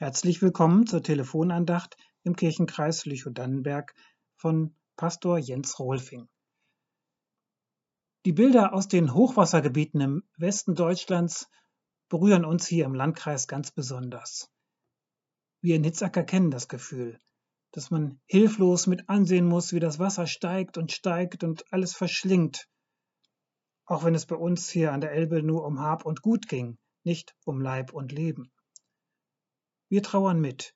Herzlich willkommen zur Telefonandacht im Kirchenkreis Lüchow-Dannenberg von Pastor Jens Rolfing. Die Bilder aus den Hochwassergebieten im Westen Deutschlands berühren uns hier im Landkreis ganz besonders. Wir in Hitzacker kennen das Gefühl, dass man hilflos mit ansehen muss, wie das Wasser steigt und steigt und alles verschlingt, auch wenn es bei uns hier an der Elbe nur um Hab und Gut ging, nicht um Leib und Leben. Wir trauern mit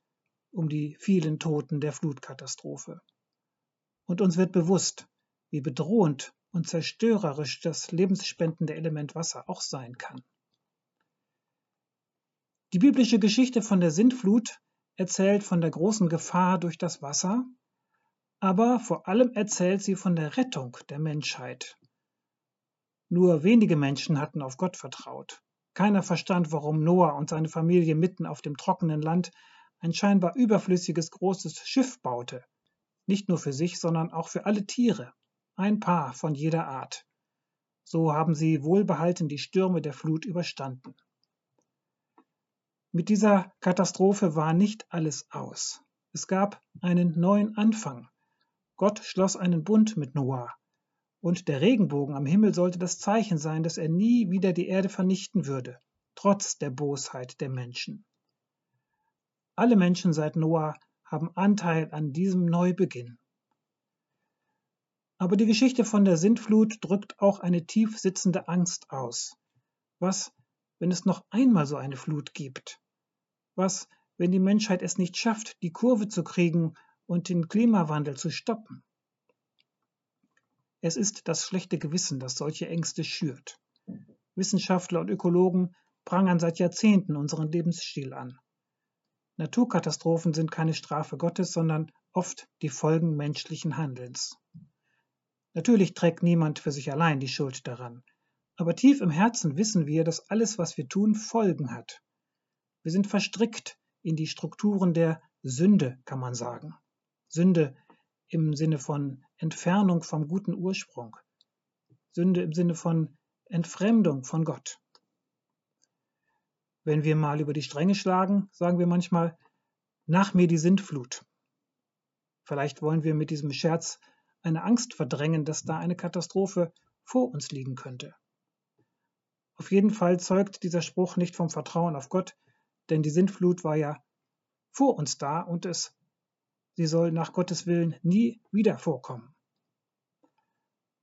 um die vielen Toten der Flutkatastrophe. Und uns wird bewusst, wie bedrohend und zerstörerisch das lebensspendende Element Wasser auch sein kann. Die biblische Geschichte von der Sintflut erzählt von der großen Gefahr durch das Wasser, aber vor allem erzählt sie von der Rettung der Menschheit. Nur wenige Menschen hatten auf Gott vertraut. Keiner verstand, warum Noah und seine Familie mitten auf dem trockenen Land ein scheinbar überflüssiges großes Schiff baute. Nicht nur für sich, sondern auch für alle Tiere. Ein Paar von jeder Art. So haben sie wohlbehalten die Stürme der Flut überstanden. Mit dieser Katastrophe war nicht alles aus. Es gab einen neuen Anfang. Gott schloss einen Bund mit Noah und der Regenbogen am Himmel sollte das Zeichen sein, dass er nie wieder die Erde vernichten würde, trotz der Bosheit der Menschen. Alle Menschen seit Noah haben Anteil an diesem Neubeginn. Aber die Geschichte von der Sintflut drückt auch eine tief sitzende Angst aus. Was, wenn es noch einmal so eine Flut gibt? Was, wenn die Menschheit es nicht schafft, die Kurve zu kriegen und den Klimawandel zu stoppen? Es ist das schlechte Gewissen, das solche Ängste schürt. Wissenschaftler und Ökologen prangern seit Jahrzehnten unseren Lebensstil an. Naturkatastrophen sind keine Strafe Gottes, sondern oft die Folgen menschlichen Handelns. Natürlich trägt niemand für sich allein die Schuld daran, aber tief im Herzen wissen wir, dass alles, was wir tun, Folgen hat. Wir sind verstrickt in die Strukturen der Sünde, kann man sagen. Sünde im Sinne von Entfernung vom guten Ursprung. Sünde im Sinne von Entfremdung von Gott. Wenn wir mal über die Stränge schlagen, sagen wir manchmal, nach mir die Sintflut. Vielleicht wollen wir mit diesem Scherz eine Angst verdrängen, dass da eine Katastrophe vor uns liegen könnte. Auf jeden Fall zeugt dieser Spruch nicht vom Vertrauen auf Gott, denn die Sintflut war ja vor uns da und es Sie soll nach Gottes Willen nie wieder vorkommen.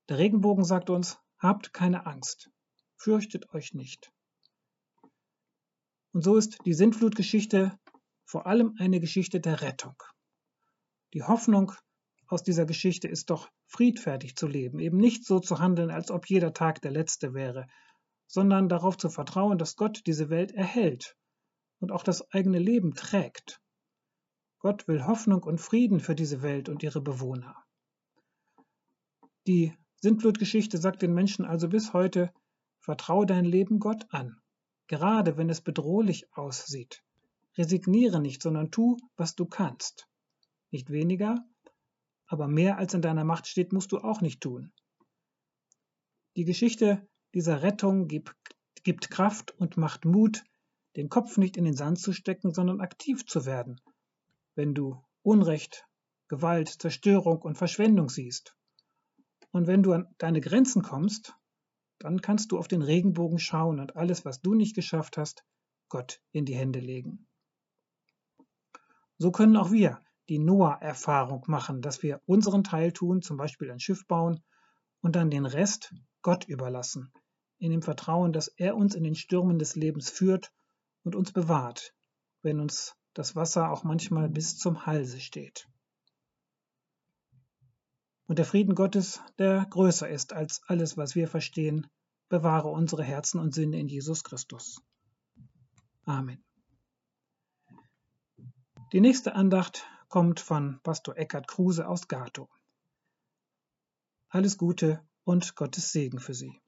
Der Regenbogen sagt uns, habt keine Angst, fürchtet euch nicht. Und so ist die Sintflutgeschichte vor allem eine Geschichte der Rettung. Die Hoffnung aus dieser Geschichte ist doch friedfertig zu leben, eben nicht so zu handeln, als ob jeder Tag der letzte wäre, sondern darauf zu vertrauen, dass Gott diese Welt erhält und auch das eigene Leben trägt. Gott will Hoffnung und Frieden für diese Welt und ihre Bewohner. Die Sintflutgeschichte sagt den Menschen also bis heute, vertraue dein Leben Gott an, gerade wenn es bedrohlich aussieht. Resigniere nicht, sondern tu, was du kannst. Nicht weniger, aber mehr als in deiner Macht steht, musst du auch nicht tun. Die Geschichte dieser Rettung gibt, gibt Kraft und macht Mut, den Kopf nicht in den Sand zu stecken, sondern aktiv zu werden wenn du Unrecht, Gewalt, Zerstörung und Verschwendung siehst. Und wenn du an deine Grenzen kommst, dann kannst du auf den Regenbogen schauen und alles, was du nicht geschafft hast, Gott in die Hände legen. So können auch wir die Noah-Erfahrung machen, dass wir unseren Teil tun, zum Beispiel ein Schiff bauen, und dann den Rest Gott überlassen, in dem Vertrauen, dass er uns in den Stürmen des Lebens führt und uns bewahrt, wenn uns das Wasser auch manchmal bis zum Halse steht. Und der Frieden Gottes, der größer ist als alles, was wir verstehen, bewahre unsere Herzen und Sinne in Jesus Christus. Amen. Die nächste Andacht kommt von Pastor Eckhard Kruse aus Gato. Alles Gute und Gottes Segen für Sie.